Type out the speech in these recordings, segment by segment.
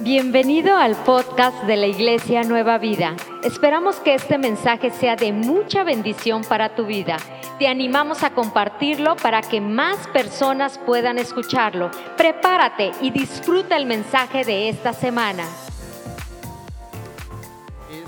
Bienvenido al podcast de la Iglesia Nueva Vida. Esperamos que este mensaje sea de mucha bendición para tu vida. Te animamos a compartirlo para que más personas puedan escucharlo. Prepárate y disfruta el mensaje de esta semana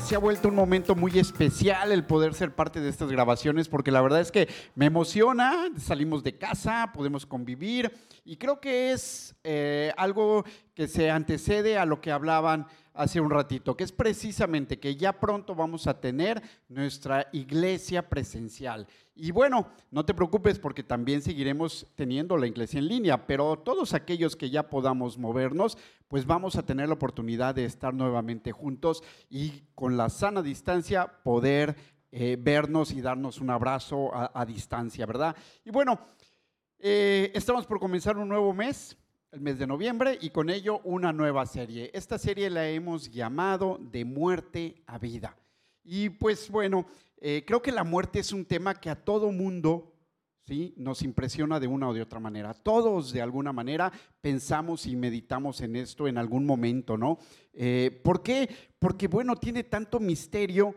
se ha vuelto un momento muy especial el poder ser parte de estas grabaciones porque la verdad es que me emociona, salimos de casa, podemos convivir y creo que es eh, algo que se antecede a lo que hablaban hace un ratito, que es precisamente que ya pronto vamos a tener nuestra iglesia presencial. Y bueno, no te preocupes porque también seguiremos teniendo la iglesia en línea, pero todos aquellos que ya podamos movernos, pues vamos a tener la oportunidad de estar nuevamente juntos y con la sana distancia poder eh, vernos y darnos un abrazo a, distancia, ¿verdad? Y bueno, eh, estamos por comenzar un nuevo mes el mes de noviembre y con ello una nueva serie. Esta serie la hemos llamado De muerte a vida. Y pues bueno, eh, creo que la muerte es un tema que a todo mundo ¿sí? nos impresiona de una o de otra manera. Todos de alguna manera pensamos y meditamos en esto en algún momento, ¿no? Eh, ¿Por qué? Porque bueno, tiene tanto misterio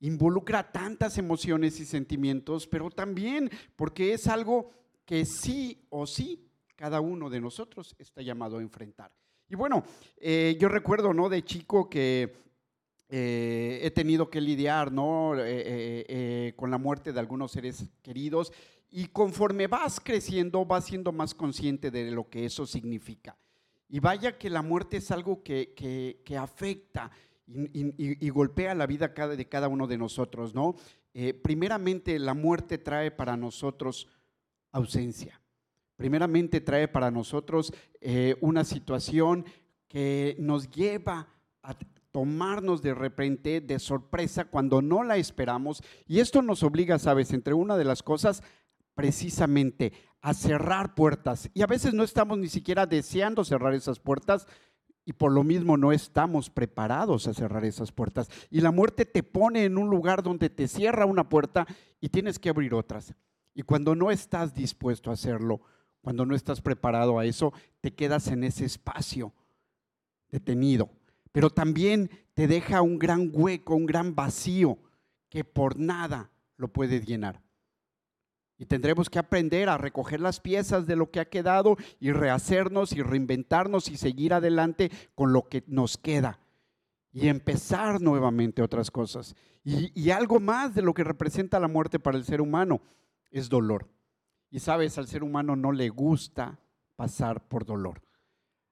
involucra tantas emociones y sentimientos, pero también porque es algo que sí o sí cada uno de nosotros está llamado a enfrentar. Y bueno, eh, yo recuerdo, ¿no? De chico que eh, he tenido que lidiar, ¿no? Eh, con la muerte de algunos seres queridos y conforme vas creciendo, vas siendo más consciente de lo que eso significa. Y vaya que la muerte es algo que, afecta y, golpea la vida de cada uno de nosotros, ¿no? primeramente, la muerte trae para nosotros ausencia primeramente trae para nosotros eh, una situación que nos lleva a tomarnos de repente, de sorpresa, cuando no la esperamos. Y esto nos obliga, sabes, entre una de las cosas, precisamente a cerrar puertas. Y a veces no estamos ni siquiera deseando cerrar esas puertas y por lo mismo no estamos preparados a cerrar esas puertas. Y la muerte te pone en un lugar donde te cierra una puerta y tienes que abrir otras. Y cuando no estás dispuesto a hacerlo, cuando no estás preparado a eso, te quedas en ese espacio detenido. Pero también te deja un gran hueco, un gran vacío que por nada lo puede llenar. Y tendremos que aprender a recoger las piezas de lo que ha quedado y rehacernos y reinventarnos y seguir adelante con lo que nos queda. Y empezar nuevamente otras cosas. Y, y algo más de lo que representa la muerte para el ser humano es dolor. Y sabes, al ser humano no le gusta pasar por dolor.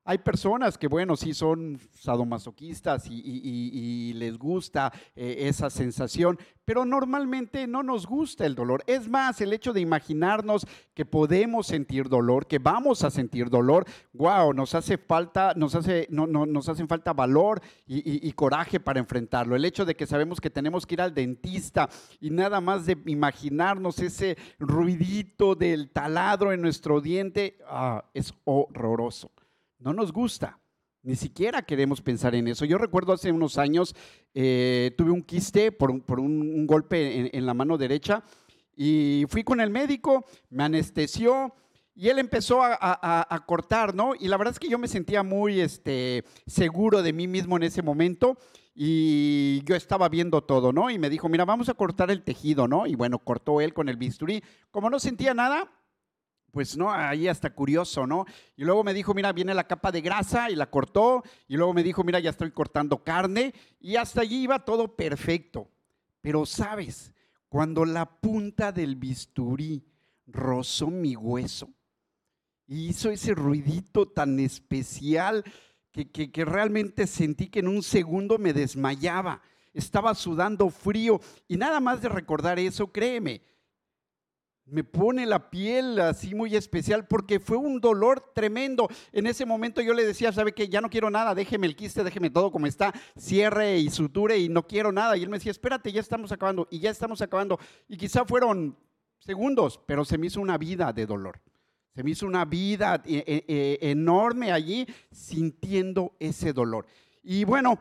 Hay personas que, bueno, sí son sadomasoquistas y, les gusta eh, esa sensación, pero normalmente no nos gusta el dolor. Es más, el hecho de imaginarnos que podemos sentir dolor, que vamos a sentir dolor, wow, nos hace falta, nos, hace, no, nos hacen falta valor y, coraje para enfrentarlo. El hecho de que sabemos que tenemos que ir al dentista y nada más de imaginarnos ese ruidito del taladro en nuestro diente, ah, es horroroso. No nos gusta. Ni siquiera queremos pensar en eso. Yo recuerdo hace unos años, eh, tuve un quiste por, un, golpe en, la mano derecha y fui con el médico, me anestesió y él empezó a, cortar, ¿no? Y la verdad es que yo me sentía muy este, seguro de mí mismo en ese momento y yo estaba viendo todo, ¿no? Y me dijo, mira, vamos a cortar el tejido, ¿no? Y bueno, cortó él con el bisturí. Como no sentía nada, pues no, ahí hasta curioso, ¿no? Y luego me dijo, mira, viene la capa de grasa y la cortó. Y luego me dijo, mira, ya estoy cortando carne. Y hasta allí iba todo perfecto. Pero sabes, cuando la punta del bisturí rozó mi hueso y hizo ese ruidito tan especial que, que realmente sentí que en un segundo me desmayaba. Estaba sudando frío. Y nada más de recordar eso, créeme, me pone la piel así muy especial porque fue un dolor tremendo. En ese momento yo le decía, ¿sabe qué? Ya no quiero nada, déjeme el quiste, déjeme todo como está, cierre y suture y no quiero nada. Y él me decía, espérate, ya estamos acabando y ya estamos acabando. Y quizá fueron segundos, pero se me hizo una vida de dolor. Se me hizo una vida eh, eh, eh, enorme allí sintiendo ese dolor. Y bueno,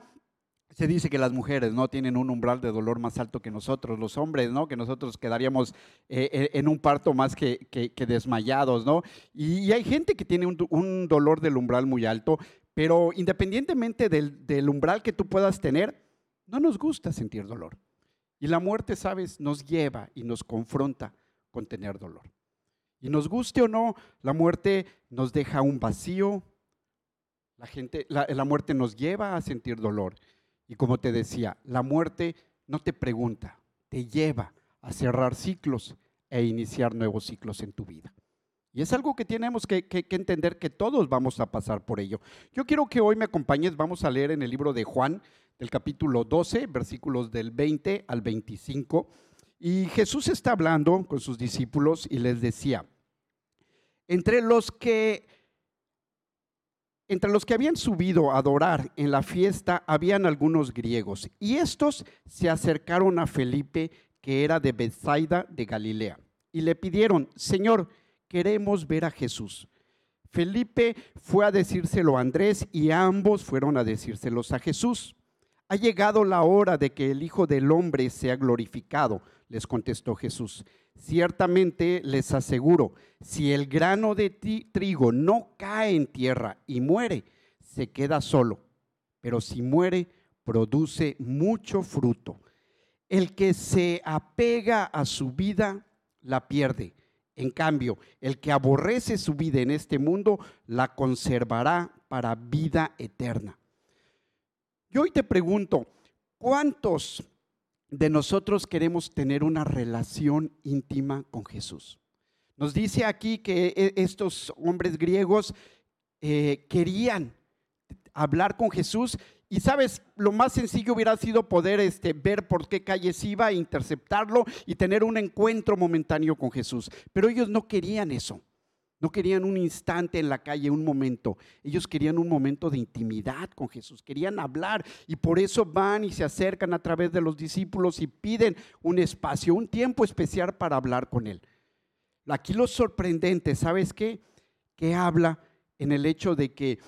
se dice que las mujeres no tienen un umbral de dolor más alto que nosotros, los hombres, ¿no? Que nosotros quedaríamos eh, eh, en un parto más que, desmayados, ¿no? Y, hay gente que tiene un, dolor del umbral muy alto, Pero independientemente del, del umbral que tú puedas tener, no nos gusta sentir dolor. Y la muerte, sabes, nos lleva y nos confronta con tener dolor. Y nos guste o no, la muerte nos deja un vacío, la, gente, la, muerte nos lleva a sentir dolor. Y como te decía, la muerte no te pregunta, te lleva a cerrar ciclos e iniciar nuevos ciclos en tu vida. Y es algo que tenemos que, entender que todos vamos a pasar por ello. Yo quiero que hoy me acompañes, vamos a leer en el libro de Juan, del capítulo 12, versículos del 20 al 25. Y Jesús está hablando con sus discípulos y les decía, entre los que entre los que habían subido a adorar en la fiesta habían algunos griegos, y estos se acercaron a Felipe, que era de Bethsaida de Galilea, y le pidieron, Señor, queremos ver a Jesús. Felipe fue a decírselo a Andrés y ambos fueron a decírselos a Jesús. Ha llegado la hora de que el Hijo del Hombre sea glorificado, les contestó Jesús. Ciertamente les aseguro, si el grano de trigo no cae en tierra y muere, se queda solo, pero si muere, produce mucho fruto. El que se apega a su vida, la pierde. En cambio, el que aborrece su vida en este mundo, la conservará para vida eterna. Yo hoy te pregunto, ¿cuántos de nosotros queremos tener una relación íntima con Jesús? Nos dice aquí que e, estos hombres griegos eh, querían hablar con Jesús y sabes, lo más sencillo hubiera sido poder este, ver por qué calles iba, interceptarlo y tener un encuentro momentáneo con Jesús. Pero ellos no querían eso. No querían un instante en la calle, un momento. Ellos querían un momento de intimidad con Jesús. Querían hablar y por eso van y se acercan a través de los discípulos y piden un espacio, un tiempo especial para hablar con Él. Aquí lo sorprendente, ¿sabes qué? Que habla en el hecho de que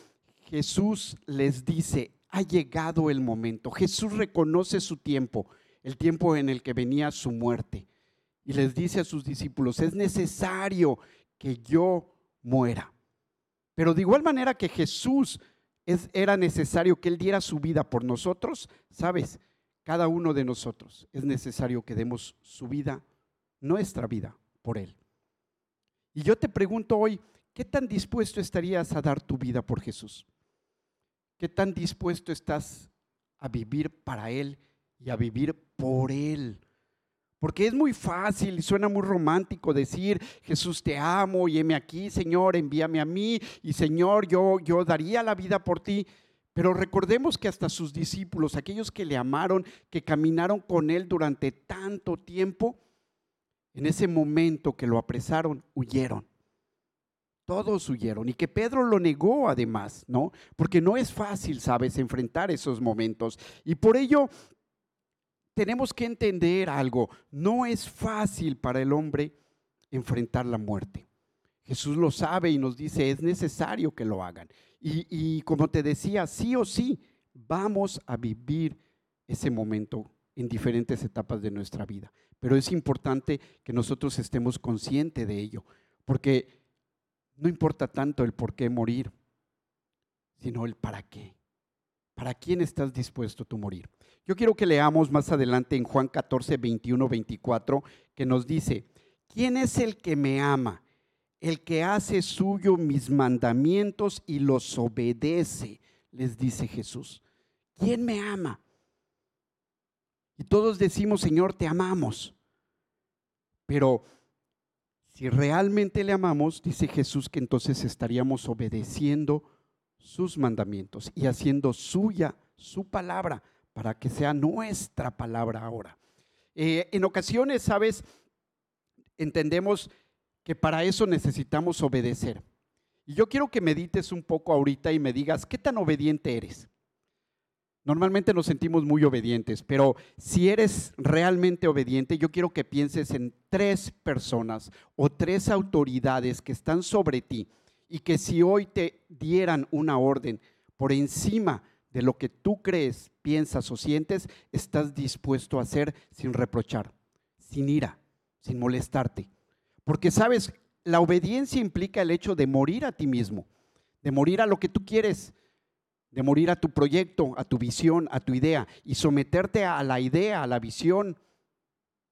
Jesús les dice, ha llegado el momento. Jesús reconoce su tiempo, el tiempo en el que venía su muerte. Y les dice a sus discípulos, es necesario que yo muera. Pero de igual manera que Jesús es, era necesario que Él diera su vida por nosotros, ¿sabes? Cada uno de nosotros es necesario que demos su vida, nuestra vida, por Él. Y yo te pregunto hoy, ¿qué tan dispuesto estarías a dar tu vida por Jesús? ¿Qué tan dispuesto estás a vivir para Él y a vivir por Él? Porque es muy fácil y suena muy romántico decir, Jesús te amo y heme aquí, Señor, envíame a mí y Señor, yo, yo daría la vida por ti. Pero recordemos que hasta sus discípulos, aquellos que le amaron, que caminaron con él durante tanto tiempo, en ese momento que lo apresaron, huyeron. Todos huyeron y que Pedro lo negó además, ¿no? Porque no es fácil, sabes, enfrentar esos momentos. Y por ello tenemos que entender algo. No es fácil para el hombre enfrentar la muerte. Jesús lo sabe y nos dice, es necesario que lo hagan. Y, como te decía, sí o sí, vamos a vivir ese momento en diferentes etapas de nuestra vida. Pero es importante que nosotros estemos conscientes de ello, porque no importa tanto el por qué morir, sino el para qué. ¿Para quién estás dispuesto tú morir? Yo quiero que leamos más adelante en Juan 14, 21, 24, que nos dice, ¿quién es el que me ama? El que hace suyo mis mandamientos y los obedece, les dice Jesús. ¿Quién me ama? Y todos decimos, Señor, te amamos. Pero si realmente le amamos, dice Jesús que entonces estaríamos obedeciendo sus mandamientos y haciendo suya su palabra para que sea nuestra palabra ahora. Eh, en ocasiones, sabes, entendemos que para eso necesitamos obedecer. Y yo quiero que medites un poco ahorita y me digas, ¿qué tan obediente eres? Normalmente nos sentimos muy obedientes, pero si eres realmente obediente, yo quiero que pienses en tres personas o tres autoridades que están sobre ti y que si hoy te dieran una orden por encima de lo que tú crees, piensas o sientes, estás dispuesto a hacer sin reprochar, sin ira, sin molestarte. Porque sabes, la obediencia implica el hecho de morir a ti mismo, de morir a lo que tú quieres. de morir a tu proyecto, a tu visión, a tu idea y someterte a la idea, a la visión,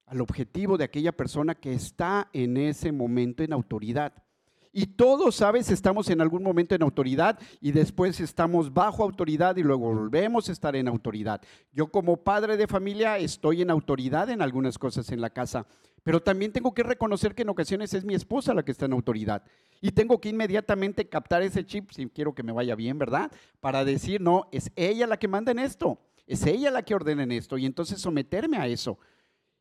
al objetivo de aquella persona que está en ese momento en autoridad. Y todos, ¿sabes? Estamos en algún momento en autoridad y después estamos bajo autoridad y luego volvemos a estar en autoridad. Yo como padre de familia estoy en autoridad en algunas cosas en la casa, pero también tengo que reconocer que en ocasiones es mi esposa la que está en autoridad. Y tengo que inmediatamente captar ese chip, si quiero que me vaya bien, ¿verdad? Para decir, no, es ella la que manda en esto, es ella la que ordena en esto y entonces someterme a eso.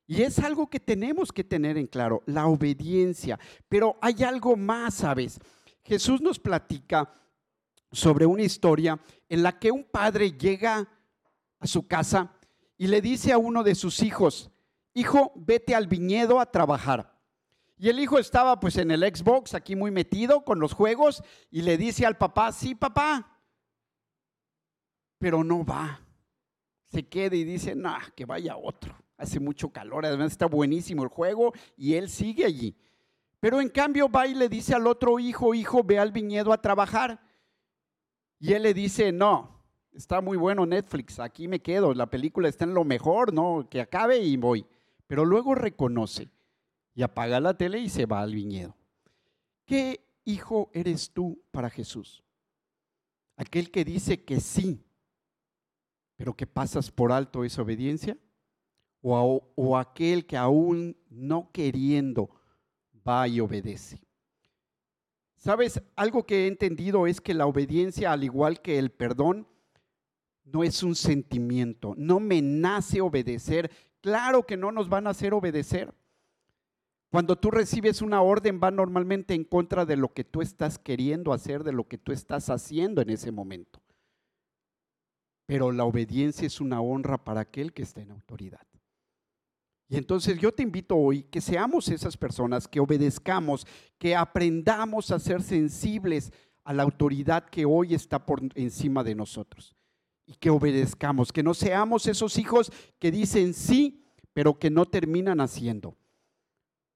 Y es algo que tenemos que tener en claro, la obediencia. Pero hay algo más, ¿sabes? Jesús nos platica sobre una historia en la que un padre llega a su casa y le dice a uno de sus hijos, hijo, vete al viñedo a trabajar. Y el hijo estaba pues en el Xbox aquí muy metido con los juegos y le dice al papá, sí papá, pero no va. Se queda y dice, no, que vaya otro hace mucho calor, además está buenísimo el juego y él sigue allí. Pero en cambio va y le dice al otro hijo, hijo, ve al viñedo a trabajar. Y él le dice, no, está muy bueno Netflix, aquí me quedo, la película está en lo mejor, no, que acabe y voy. Pero luego reconoce y apaga la tele y se va al viñedo. ¿Qué hijo eres tú para Jesús? Aquel que dice que sí, pero que pasas por alto esa obediencia o, aquel que aún no queriendo va y obedece. Sabes, algo que he entendido es que la obediencia, al igual que el perdón, no es un sentimiento, no me nace obedecer. Claro que no nos van a hacer obedecer. Cuando tú recibes una orden va normalmente en contra de lo que tú estás queriendo hacer, de lo que tú estás haciendo en ese momento. Pero la obediencia es una honra para aquel que está en autoridad. Y entonces yo te invito hoy que seamos esas personas, que obedezcamos, que aprendamos a ser sensibles a la autoridad que hoy está por encima de nosotros. Y que obedezcamos, que no seamos esos hijos que dicen sí, pero que no terminan haciendo.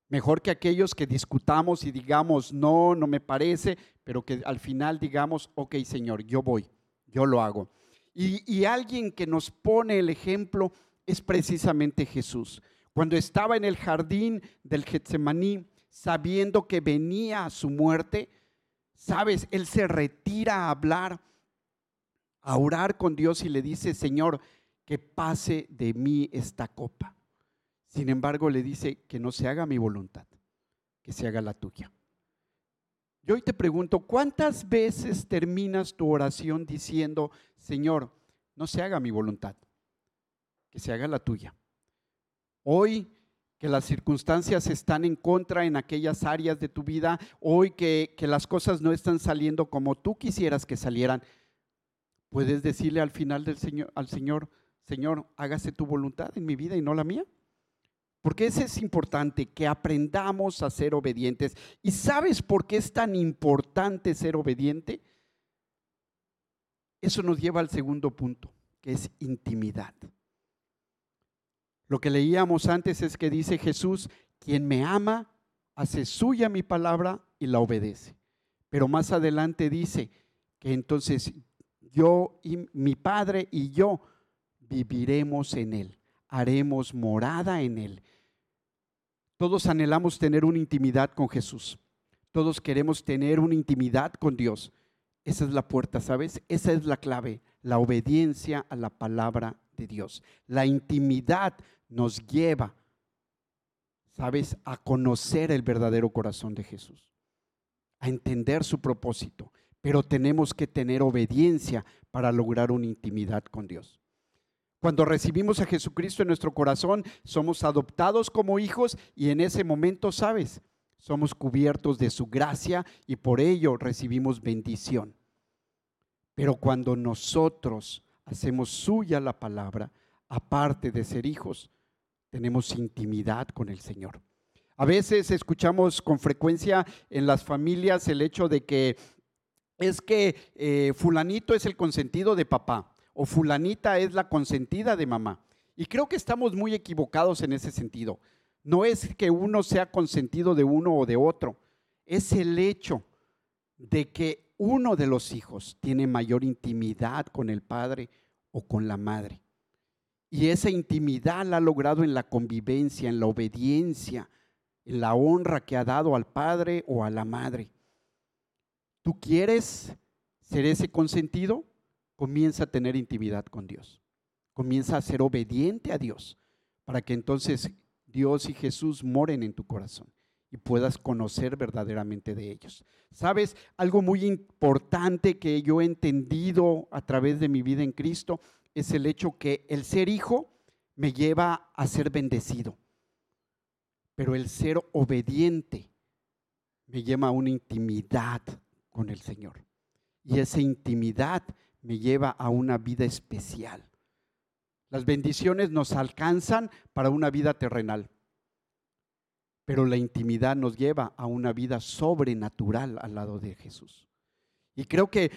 Mejor que aquellos que discutamos y digamos, no, no me parece, pero que al final digamos, ok Señor, yo voy, yo lo hago. Y, y alguien que nos pone el ejemplo es precisamente Jesús cuando estaba en el jardín del Getsemaní, sabiendo que venía su muerte, sabes, él se retira a hablar, a orar con Dios y le dice, Señor, que pase de mí esta copa. Sin embargo, le dice que no se haga mi voluntad, que se haga la tuya. Yo hoy te pregunto, ¿cuántas veces terminas tu oración diciendo, Señor, no se haga mi voluntad, que se haga la tuya? Hoy que las circunstancias están en contra en aquellas áreas de tu vida, hoy que, las cosas no están saliendo como tú quisieras que salieran, puedes decirle al final del Señor, al Señor, Señor, hágase tu voluntad en mi vida y no la mía. Porque eso es importante, que aprendamos a ser obedientes. ¿Y sabes por qué es tan importante ser obediente? Eso nos lleva al segundo punto, que es intimidad. Lo que leíamos antes es que dice Jesús, quien me ama, hace suya mi palabra y la obedece. Pero más adelante dice que entonces yo y mi Padre y yo viviremos en Él, haremos morada en Él. Todos anhelamos tener una intimidad con Jesús. Todos queremos tener una intimidad con Dios. Esa es la puerta, ¿sabes? Esa es la clave, la obediencia a la palabra de Dios. La intimidad nos lleva, ¿sabes?, a conocer el verdadero corazón de Jesús, a entender su propósito, pero tenemos que tener obediencia para lograr una intimidad con Dios. Cuando recibimos a Jesucristo en nuestro corazón, somos adoptados como hijos y en ese momento, ¿sabes? Somos cubiertos de su gracia y por ello recibimos bendición. Pero cuando nosotros hacemos suya la palabra, aparte de ser hijos, tenemos intimidad con el Señor. A veces escuchamos con frecuencia en las familias el hecho de que es que eh, fulanito es el consentido de papá o fulanita es la consentida de mamá. Y creo que estamos muy equivocados en ese sentido. No es que uno sea consentido de uno o de otro, es el hecho de que uno de los hijos tiene mayor intimidad con el padre o con la madre. Y esa intimidad la ha logrado en la convivencia, en la obediencia, en la honra que ha dado al padre o a la madre. ¿Tú quieres ser ese consentido? Comienza a tener intimidad con Dios. Comienza a ser obediente a Dios para que entonces Dios y Jesús moren en tu corazón y puedas conocer verdaderamente de ellos. ¿Sabes? Algo muy importante que yo he entendido a través de mi vida en Cristo es el hecho que el ser hijo me lleva a ser bendecido, pero el ser obediente me lleva a una intimidad con el Señor. Y esa intimidad me lleva a una vida especial. Las bendiciones nos alcanzan para una vida terrenal, pero la intimidad nos lleva a una vida sobrenatural al lado de Jesús. Y creo que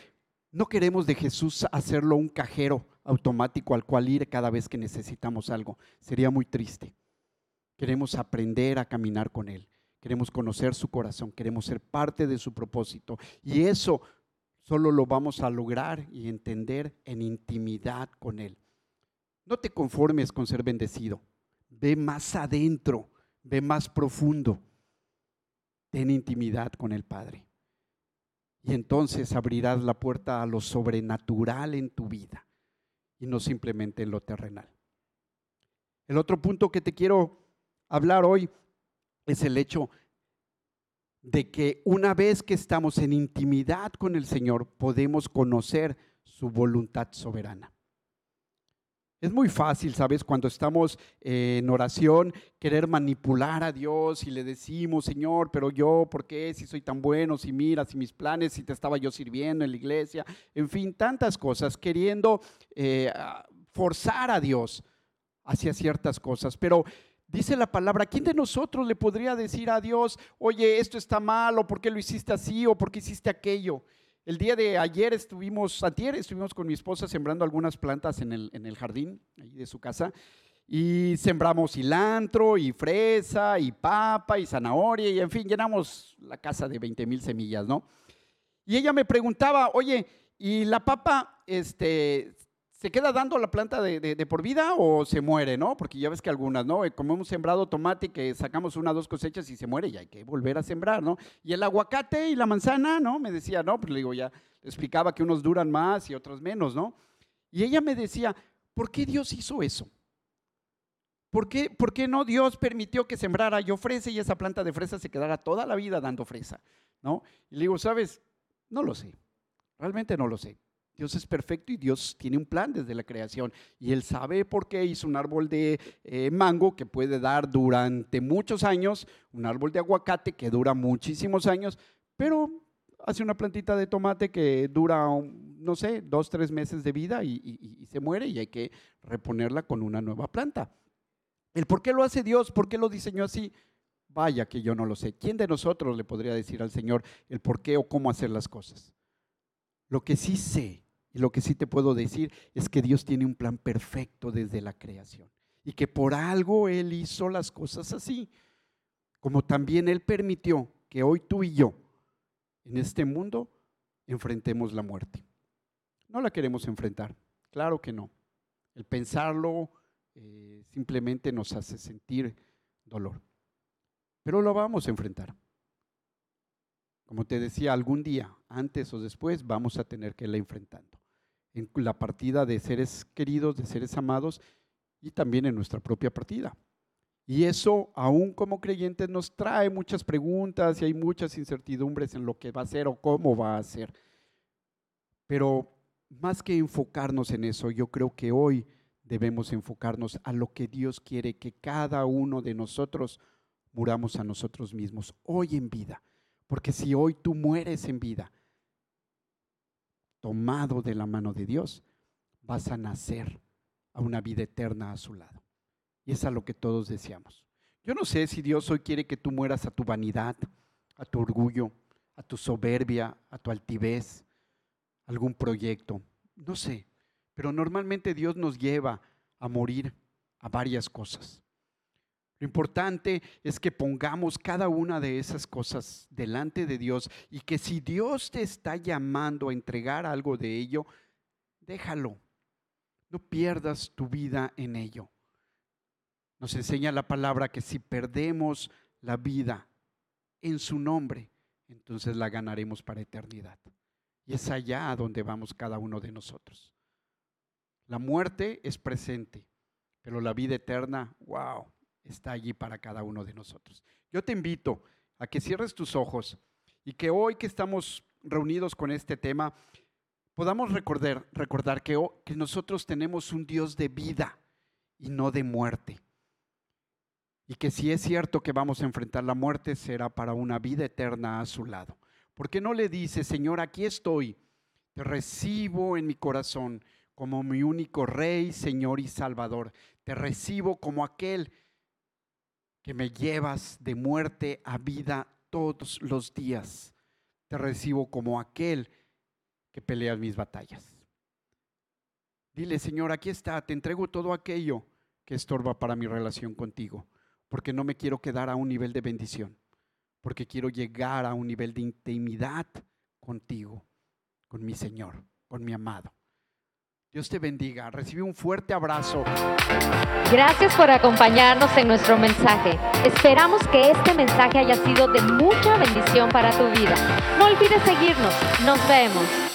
no queremos de Jesús hacerlo un cajero automático al cual ir cada vez que necesitamos algo. Sería muy triste. Queremos aprender a caminar con Él. Queremos conocer su corazón. Queremos ser parte de su propósito. Y eso solo lo vamos a lograr y entender en intimidad con Él. No te conformes con ser bendecido. Ve más adentro ve más profundo, ten intimidad con el Padre. Y entonces abrirás la puerta a lo sobrenatural en tu vida y no simplemente en lo terrenal. El otro punto que te quiero hablar hoy es el hecho de que una vez que estamos en intimidad con el Señor, podemos conocer su voluntad soberana. Es muy fácil, ¿sabes? Cuando estamos eh, en oración, querer manipular a Dios y le decimos, Señor, pero yo, ¿por qué? Si soy tan bueno, si miras, si mis planes, si te estaba yo sirviendo en la iglesia, en fin, tantas cosas, queriendo eh, forzar a Dios hacia ciertas cosas. Pero dice la palabra, ¿quién de nosotros le podría decir a Dios, oye, esto está mal, o por qué lo hiciste así, o por qué hiciste aquello? El día de ayer estuvimos, ayer estuvimos con mi esposa sembrando algunas plantas en el, en el jardín ahí de su casa y sembramos cilantro y fresa y papa y zanahoria y en fin, llenamos la casa de 20 mil semillas, ¿no? Y ella me preguntaba, oye, ¿y la papa, este, ¿se queda dando la planta de, por vida o se muere, no? Porque ya ves que algunas, ¿no? Eh, como hemos sembrado tomate, que sacamos una o dos cosechas y se muere y hay que volver a sembrar, ¿no? Y el aguacate y la manzana, ¿no? Me decía, no, pues le digo, ya explicaba que unos duran más y otros menos, ¿no? Y ella me decía, ¿por qué Dios hizo eso? ¿Por qué, ¿Por qué no Dios permitió que sembrara yo fresa y esa planta de fresa se quedara toda la vida dando fresa, ¿no? Y le digo, ¿sabes? No lo sé, realmente no lo sé. Dios es perfecto y Dios tiene un plan desde la creación. Y Él sabe por qué hizo un árbol de eh, mango que puede dar durante muchos años, un árbol de aguacate que dura muchísimos años, pero hace una plantita de tomate que dura, no sé, dos, tres meses de vida y, y se muere y hay que reponerla con una nueva planta. El por qué lo hace Dios, por qué lo diseñó así, vaya que yo no lo sé. ¿Quién de nosotros le podría decir al Señor el por qué o cómo hacer las cosas? Lo que sí sé y lo que sí te puedo decir es que Dios tiene un plan perfecto desde la creación y que por algo Él hizo las cosas así, como también Él permitió que hoy tú y yo en este mundo enfrentemos la muerte. No la queremos enfrentar, claro que no. El pensarlo eh, simplemente nos hace sentir dolor, pero lo vamos a enfrentar. Como te decía, algún día, antes o después, vamos a tener que irla enfrentando en la partida de seres queridos, de seres amados y también en nuestra propia partida. Y eso, aún como creyentes, nos trae muchas preguntas y hay muchas incertidumbres en lo que va a ser o cómo va a ser. Pero más que enfocarnos en eso, yo creo que hoy debemos enfocarnos a lo que Dios quiere que cada uno de nosotros muramos a nosotros mismos hoy en vida. Porque si hoy tú mueres en vida, tomado de la mano de Dios, vas a nacer a una vida eterna a su lado. Y es a lo que todos deseamos. Yo no sé si Dios hoy quiere que tú mueras a tu vanidad, a tu orgullo, a tu soberbia, a tu altivez, algún proyecto. No sé, pero normalmente Dios nos lleva a morir a varias cosas. Lo importante es que pongamos cada una de esas cosas delante de Dios y que si Dios te está llamando a entregar algo de ello, déjalo. No pierdas tu vida en ello. Nos enseña la palabra que si perdemos la vida en su nombre, entonces la ganaremos para eternidad. Y es allá a donde vamos cada uno de nosotros. La muerte es presente, pero la vida eterna, wow, está allí para cada uno de nosotros. Yo te invito a que cierres tus ojos y que hoy que estamos reunidos con este tema, podamos recordar, recordar que, que nosotros tenemos un Dios de vida y no de muerte. Y que si es cierto que vamos a enfrentar la muerte, será para una vida eterna a su lado. ¿Por qué no le dice, Señor, aquí estoy, te recibo en mi corazón como mi único Rey, Señor y Salvador? Te recibo como aquel que me llevas de muerte a vida todos los días. Te recibo como aquel que pelea mis batallas. Dile, Señor, aquí está, te entrego todo aquello que estorba para mi relación contigo, porque no me quiero quedar a un nivel de bendición, porque quiero llegar a un nivel de intimidad contigo, con mi Señor, con mi amado. Dios te bendiga. Recibe un fuerte abrazo. Gracias por acompañarnos en nuestro mensaje. Esperamos que este mensaje haya sido de mucha bendición para tu vida. No olvides seguirnos. Nos vemos.